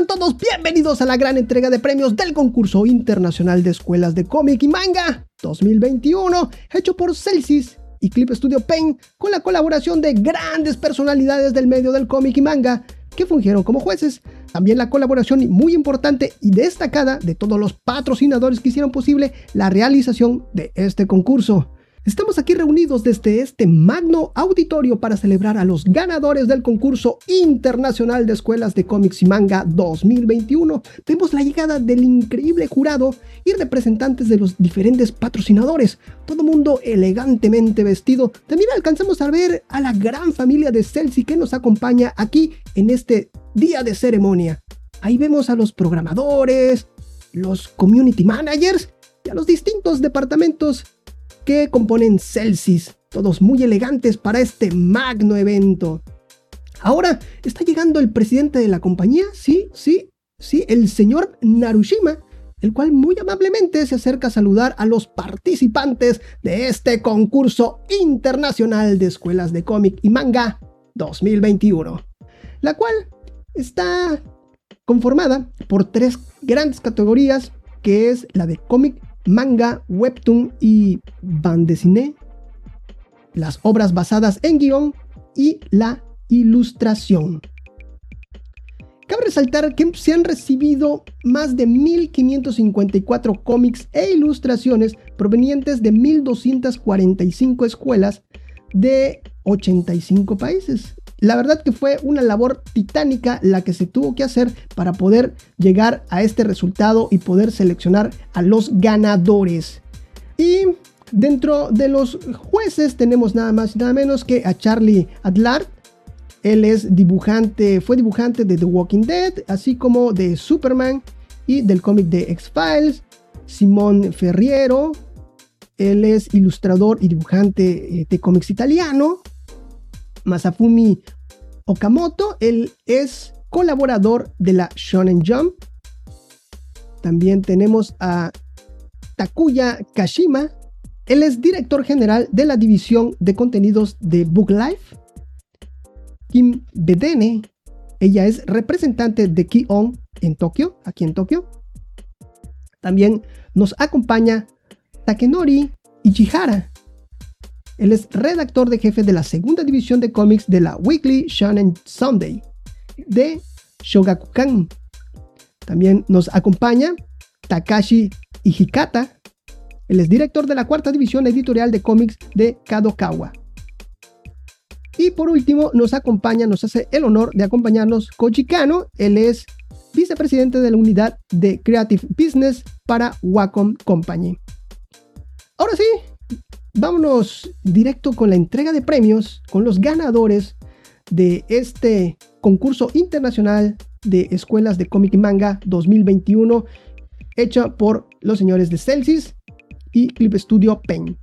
Sean todos bienvenidos a la gran entrega de premios del concurso internacional de escuelas de cómic y manga 2021, hecho por Celsius y Clip Studio Paint, con la colaboración de grandes personalidades del medio del cómic y manga que fungieron como jueces. También la colaboración muy importante y destacada de todos los patrocinadores que hicieron posible la realización de este concurso. Estamos aquí reunidos desde este magno auditorio para celebrar a los ganadores del concurso internacional de escuelas de cómics y manga 2021. Vemos la llegada del increíble jurado y representantes de los diferentes patrocinadores, todo mundo elegantemente vestido. También alcanzamos a ver a la gran familia de Celsi que nos acompaña aquí en este día de ceremonia. Ahí vemos a los programadores, los community managers y a los distintos departamentos que componen Celsius, todos muy elegantes para este magno evento. Ahora está llegando el presidente de la compañía, sí, sí, sí, el señor Narushima, el cual muy amablemente se acerca a saludar a los participantes de este concurso internacional de escuelas de cómic y manga 2021, la cual está conformada por tres grandes categorías, que es la de cómic manga, webtoon y bande las obras basadas en guion y la ilustración. Cabe resaltar que se han recibido más de 1.554 cómics e ilustraciones provenientes de 1.245 escuelas de 85 países. La verdad que fue una labor titánica la que se tuvo que hacer para poder llegar a este resultado y poder seleccionar a los ganadores. Y dentro de los jueces tenemos nada más y nada menos que a Charlie Adlard. Él es dibujante, fue dibujante de The Walking Dead, así como de Superman y del cómic de X-Files. Simón Ferriero, él es ilustrador y dibujante eh, de cómics italiano. Masafumi Okamoto, él es colaborador de la Shonen Jump. También tenemos a Takuya Kashima, él es director general de la división de contenidos de Book Life. Kim Bedene, ella es representante de Ki-On en Tokio, aquí en Tokio. También nos acompaña Takenori Ichihara, él es redactor de jefe de la segunda división de cómics de la Weekly Shonen Sunday de Shogakukan. También nos acompaña Takashi Ijikata. Él es director de la cuarta división editorial de cómics de Kadokawa. Y por último, nos acompaña, nos hace el honor de acompañarnos Koji. Él es vicepresidente de la unidad de Creative Business para Wacom Company. Ahora sí, vámonos directo con la entrega de premios, con los ganadores de este concurso internacional de escuelas de cómic y manga 2021, hecho por los señores de Celsius y Clip Studio Pen.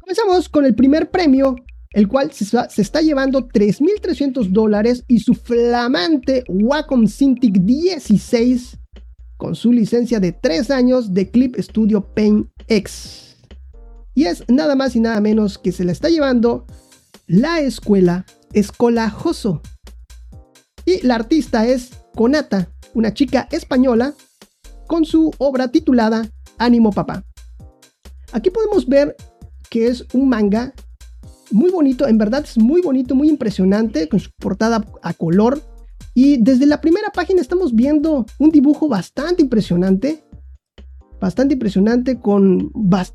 Comenzamos con el primer premio, el cual se, está llevando 3.300 dólares y su flamante Wacom Cintiq 16 con su licencia de 3 años de Clip Studio Pen X. Y es nada más y nada menos que se la está llevando la escuela Escolajoso. Y la artista es Conata, una chica española, con su obra titulada Ánimo Papá. Aquí podemos ver que es un manga muy bonito, en verdad es muy bonito, muy impresionante, con su portada a color. Y desde la primera página estamos viendo un dibujo bastante impresionante bastante impresionante con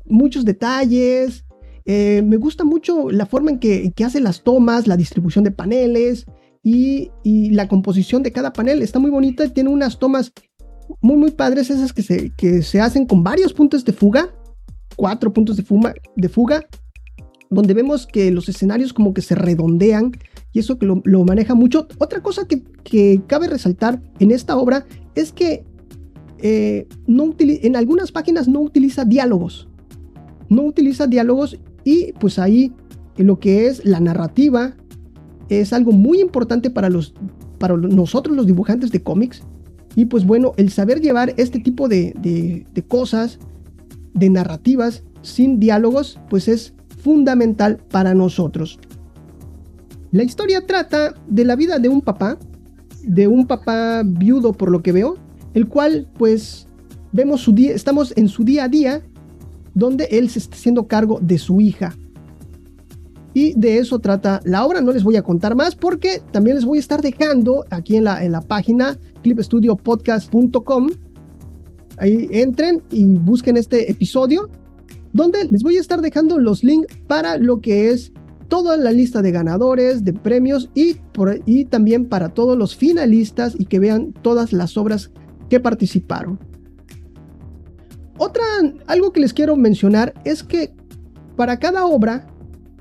muchos detalles. Eh, me gusta mucho la forma en que, hace las tomas, la distribución de paneles y, la composición de cada panel. Está muy bonita, tiene unas tomas muy, muy padres, esas que se, que se hacen con varios puntos de fuga, cuatro puntos de, fuga, de fuga, donde vemos que los escenarios como que se redondean y eso que lo, maneja mucho. Otra cosa que cabe resaltar en esta obra es que eh, en algunas páginas no utiliza diálogos. No utiliza diálogos y pues ahí lo que es la narrativa es algo muy importante para, los, para nosotros los dibujantes de cómics. Y pues bueno, el saber llevar este tipo de, de cosas, de narrativas sin diálogos, pues es fundamental para nosotros. La historia trata de la vida de un papá de un papá viudo por lo que veo, el cual pues vemos su día, estamos en su día a día donde él se está haciendo cargo de su hija. Y de eso trata la obra. No les voy a contar más porque también les voy a estar dejando aquí en la, en la página clipstudiopodcast.com. Ahí entren y busquen este episodio donde les voy a estar dejando los links para lo que es toda la lista de ganadores, de premios y, y también para todos los finalistas y que vean todas las obras participaron. Otra, algo que les quiero mencionar es que para cada obra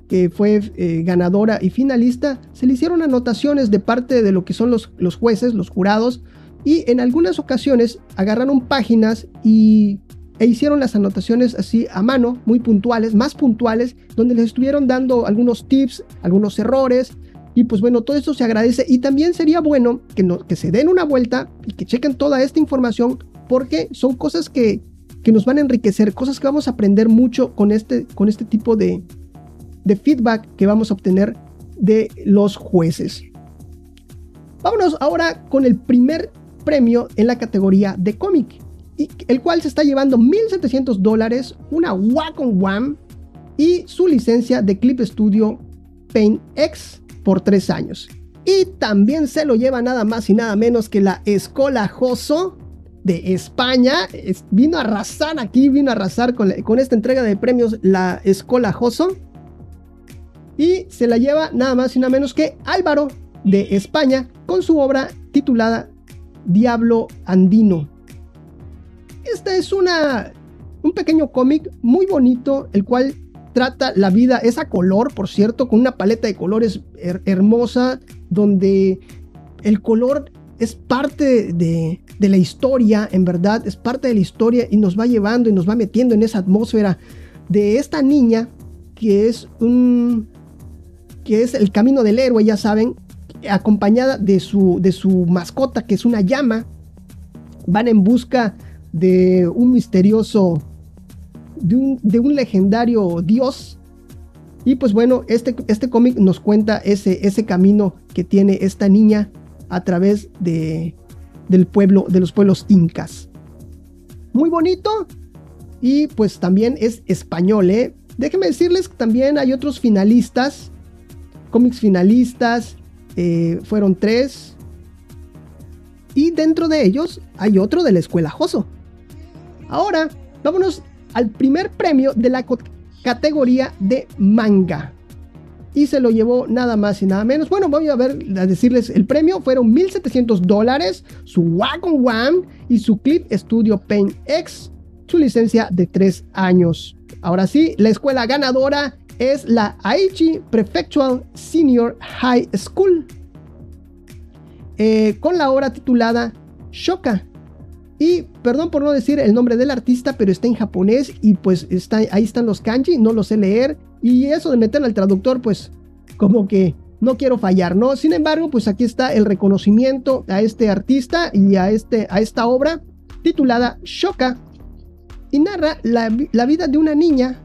que fue eh, ganadora y finalista, se le hicieron anotaciones de parte de lo que son los, los jueces, los jurados, y en algunas ocasiones agarraron páginas y, e hicieron las anotaciones así a mano, muy puntuales, más puntuales, donde les estuvieron dando algunos tips, algunos errores, y pues bueno, todo esto se agradece y también sería bueno que, no, que se den una vuelta y que chequen toda esta información porque son cosas que, que nos van a enriquecer, cosas que vamos a aprender mucho con este, con este tipo de, de feedback que vamos a obtener de los jueces. Vámonos ahora con el primer premio en la categoría de cómic, el cual se está llevando 1.700 dólares, una Wacom One y su licencia de Clip Studio Paint X por tres años. Y también se lo lleva nada más y nada menos que la Escola Joso de España. vino a arrasar aquí, vino a arrasar con, con esta entrega de premios la Escola Joso y se la lleva nada más y nada menos que Álvaro de España con su obra titulada Diablo Andino. Esta es una un pequeño cómic muy bonito, el cual trata la vida, es a color, por cierto, con una paleta de colores hermosa, donde el color es parte de, de, la historia, en verdad, es parte de la historia y nos va llevando y nos va metiendo en esa atmósfera de esta niña que es un, que es el camino del héroe, ya saben, acompañada de su, de su mascota, que es una llama. Van en busca de un misterioso, de un, de un legendario dios. Y pues bueno, este, este cómic nos cuenta ese, ese camino que tiene esta niña a través de, del pueblo, de los pueblos incas. Muy bonito. Y pues también es español, ¿eh? Déjenme decirles que también hay otros finalistas cómics finalistas, eh, fueron tres. Y dentro de ellos hay otro de la escuela Joso. Ahora, vámonos al primer premio de la categoría de manga. Y se lo llevó nada más y nada menos. Bueno, voy a ver, a decirles el premio. Fueron 1700 dólares, su Wagon One y su Clip Studio Paint X, su licencia de 3 años. Ahora sí, la escuela ganadora es la Aichi Prefectural Senior High School, eh, con la obra titulada Shoka. Y perdón por no decir el nombre del artista, pero está en japonés y pues está, ahí están los kanji, no lo sé leer. Y eso de meterlo al traductor, pues como que no quiero fallar, ¿no? Sin embargo, pues aquí está el reconocimiento a este artista y a, este, a esta obra titulada Shoka. Y narra la, la vida de una niña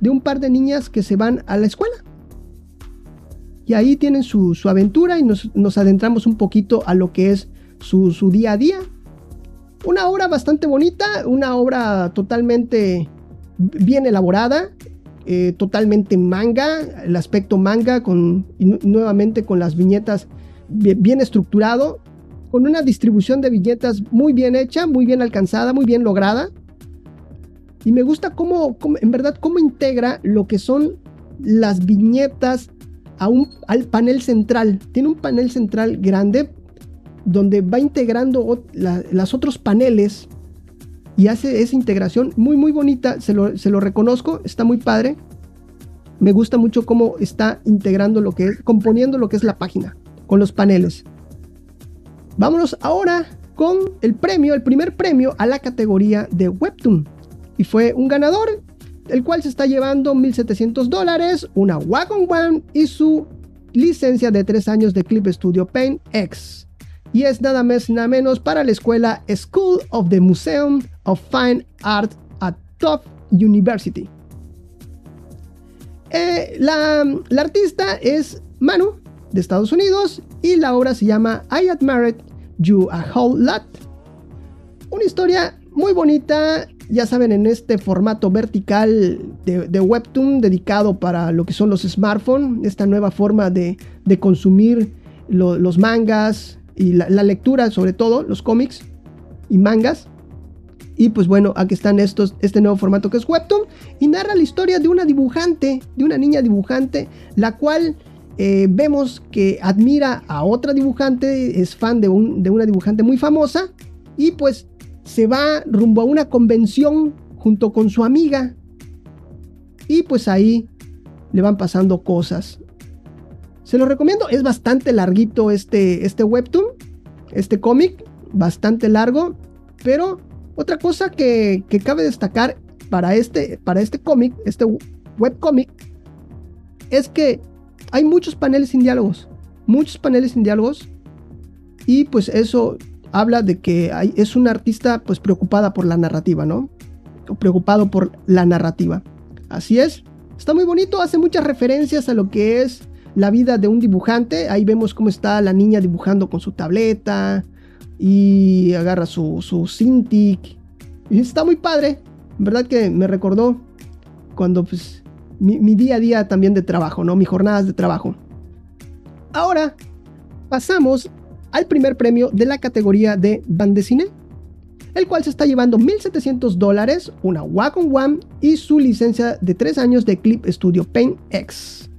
de un par de niñas que se van a la escuela. Y ahí tienen su, aventura y nos, adentramos un poquito a lo que es su, día a día. Una obra bastante bonita, una obra totalmente bien elaborada, eh, totalmente manga, el aspecto manga, con, nuevamente con las viñetas bien, estructurado, con una distribución de viñetas muy bien hecha, muy bien alcanzada, muy bien lograda. Y me gusta cómo, en verdad, cómo integra lo que son las viñetas al panel central. Tiene un panel central grande donde va integrando las otros paneles y hace esa integración muy muy bonita, se lo, se lo, reconozco, está muy padre. Me gusta mucho cómo está integrando lo que es, componiendo lo que es la página con los paneles. Vámonos ahora con el premio, el primer premio a la categoría de Webtoon y fue un ganador, el cual se está llevando 1.700 dólares, una Wagon One y su licencia de 3 años de Clip Studio Paint X. Y es nada más nada menos para la escuela School of the Museum of Fine Art at Tufts University. Eh, la, la artista es Manu, de Estados Unidos, y la obra se llama I Admired You a Whole Lot. Una historia muy bonita, ya saben, en este formato vertical de, webtoon dedicado para lo que son los smartphones, esta nueva forma de, consumir los mangas y la, lectura, sobre todo los cómics y mangas. Y pues bueno, aquí están estos, este nuevo formato que es Webtoon. Y narra la historia de una dibujante, de una niña dibujante, la cual eh, vemos que admira a otra dibujante, es fan de, de una dibujante muy famosa. Y pues se va rumbo a una convención junto con su amiga. Y pues ahí le van pasando cosas. Se lo recomiendo, es bastante larguito este, este webtoon, este cómic, bastante largo. Pero otra cosa que, que cabe destacar para este, para este cómic, este webcómic, es que hay muchos paneles sin diálogos. Muchos paneles sin diálogos. Y pues eso habla de que es una artista pues preocupada por la narrativa, ¿no? Preocupado por la narrativa. Así es. Está muy bonito, hace muchas referencias a lo que es la vida de un dibujante. Ahí vemos cómo está la niña dibujando con su tableta y agarra su, su Cintiq. Está muy padre. Verdad que me recordó cuando pues mi, mi día a día también de trabajo, ¿no? Mis jornadas de trabajo. Ahora pasamos al primer premio de la categoría de cine, el cual se está llevando 1.700 dólares, una Wacom One y su licencia de 3 años de Clip Studio Paint X.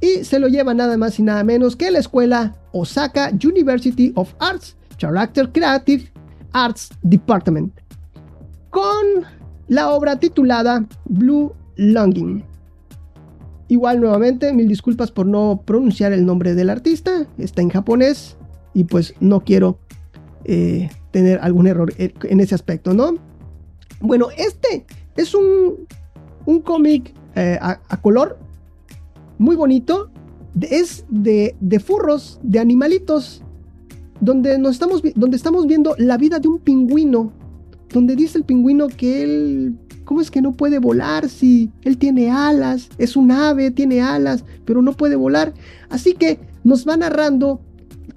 Y se lo lleva nada más y nada menos que la escuela Osaka University of Arts Character Creative Arts Department, con la obra titulada Blue Longing. Igual nuevamente, mil disculpas por no pronunciar el nombre del artista, está en japonés, y pues no quiero eh, tener algún error en ese aspecto, ¿no? Bueno, este es un, un cómic eh, a, color muy bonito. Es de, de, furros, de animalitos, donde, nos estamos, donde estamos viendo la vida de un pingüino, donde dice el pingüino que él ¿Cómo es que no puede volar si él tiene alas? Es un ave, tiene alas, pero no puede volar. Así que nos va narrando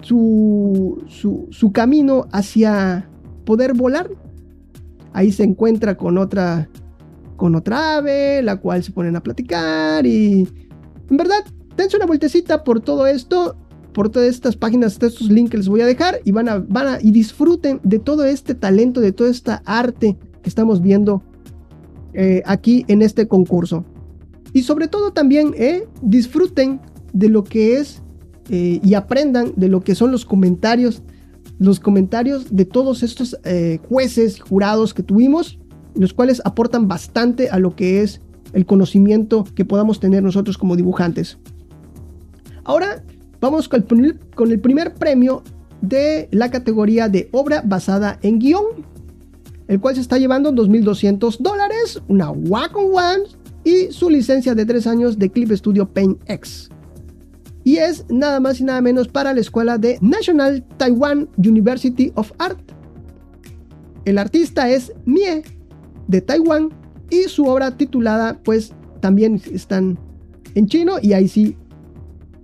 su, su, camino hacia poder volar. Ahí se encuentra con otra, con otra ave, la cual se ponen a platicar y... En verdad, dense una vueltecita por todo esto, por todas estas páginas, estos links que les voy a dejar y van a, van a, y disfruten de todo este talento, de toda esta arte que estamos viendo eh, aquí en este concurso. Y sobre todo también eh, disfruten de lo que es eh, y aprendan de lo que son los comentarios, los comentarios de todos estos jueces, jurados que tuvimos, los cuales aportan bastante a lo que es el conocimiento que podamos tener nosotros como dibujantes. Ahora vamos con el, primer premio de la categoría de obra basada en guion, el cual se está llevando 2.200 dólares, una Wacom One y su licencia de 3 años de Clip Studio Paint X y es nada más y nada menos para la escuela de National Taiwan University of Art. El artista es Mie de Taiwán y su obra titulada pues también están en chino y ahí sí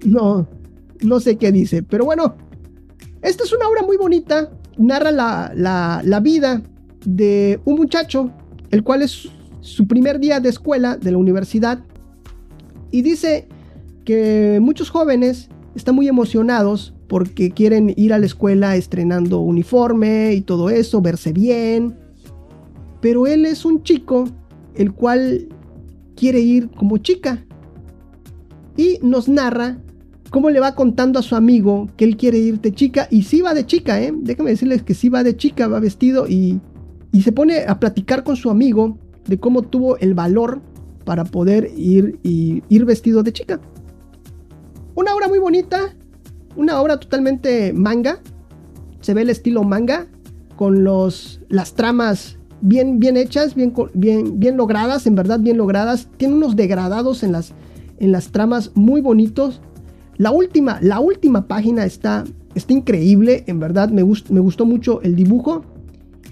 no no sé qué dice, pero bueno, esta es una obra muy bonita, narra la, la vida de un muchacho, el cual es su primer día de escuela de la universidad. Y dice que muchos jóvenes están muy emocionados porque quieren ir a la escuela estrenando uniforme y todo eso, verse bien. Pero él es un chico el cual quiere ir como chica. Y nos narra cómo le va contando a su amigo que él quiere ir de chica. Y sí va de chica, ¿eh? Déjame decirles que sí va de chica, va vestido y, y se pone a platicar con su amigo de cómo tuvo el valor para poder ir y ir vestido de chica. Una obra muy bonita, una obra totalmente manga. Se ve el estilo manga con los, las tramas bien, bien hechas, bien, bien, bien logradas, en verdad bien logradas. Tiene unos degradados en las, en las tramas muy bonitos. La última, la última página está, está increíble, en verdad me, me gustó mucho el dibujo.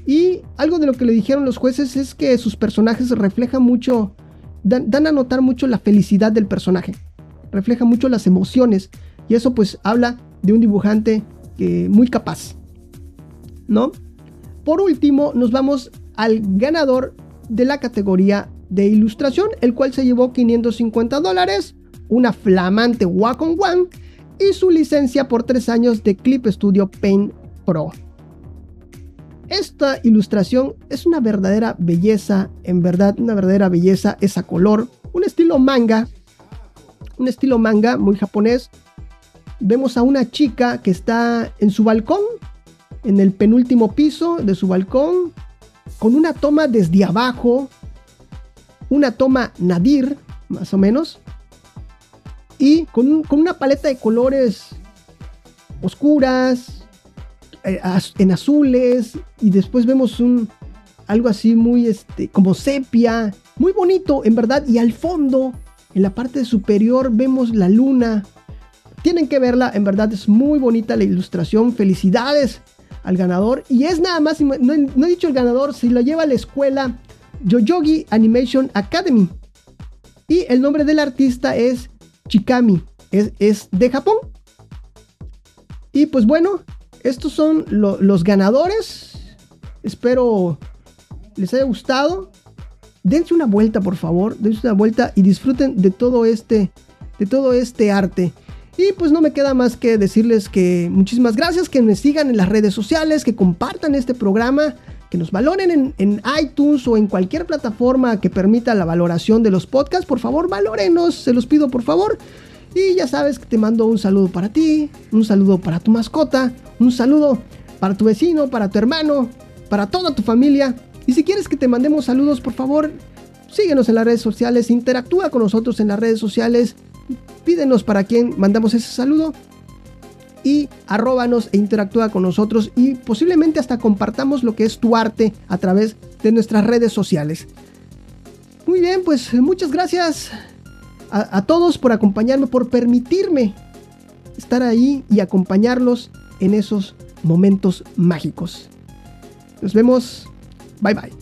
Y algo de lo que le dijeron los jueces es que sus personajes reflejan mucho, dan a notar mucho la felicidad del personaje refleja mucho las emociones y eso pues habla de un dibujante que, muy capaz. ¿No? Por último, nos vamos al ganador de la categoría de ilustración, el cual se llevó 550 dólares, una flamante Wacom One y su licencia por 3 años de Clip Studio Paint Pro. Esta ilustración es una verdadera belleza, en verdad una verdadera belleza, esa color, un estilo manga, un estilo manga muy japonés. Vemos a una chica que está en su balcón, en el penúltimo piso de su balcón, con una toma desde abajo, una toma nadir, más o menos, y con, una paleta de colores oscuras, eh, en azules, y después vemos un algo así muy este, como sepia, muy bonito, en verdad, y al fondo, en la parte superior, vemos la luna. Tienen que verla, en verdad es muy bonita la ilustración. Felicidades al ganador. Y es nada más, no, he dicho el ganador, si lo lleva a la escuela Yoyogi Animation Academy. Y el nombre del artista es Chikami, es, es de Japón. Y pues bueno, estos son los ganadores. Espero les haya gustado. Dense una vuelta, por favor. Dense una vuelta y disfruten de todo este, de todo este arte. Y pues no me queda más que decirles que muchísimas gracias, que me sigan en las redes sociales, que compartan este programa, que nos valoren en, iTunes o en cualquier plataforma que permita la valoración de los podcasts. Por favor, valórenos, se los pido por favor. Y ya sabes que te mando un saludo para ti, un saludo para tu mascota, un saludo para tu vecino, para tu hermano, para toda tu familia. Y si quieres que te mandemos saludos, por favor, síguenos en las redes sociales, interactúa con nosotros en las redes sociales pídenos para quién mandamos ese saludo y arróbanos e interactúa con nosotros y posiblemente hasta compartamos lo que es tu arte a través de nuestras redes sociales. Muy bien, pues muchas gracias a, a todos por acompañarme, por permitirme estar ahí y acompañarlos en esos momentos mágicos. Nos vemos. Bye bye.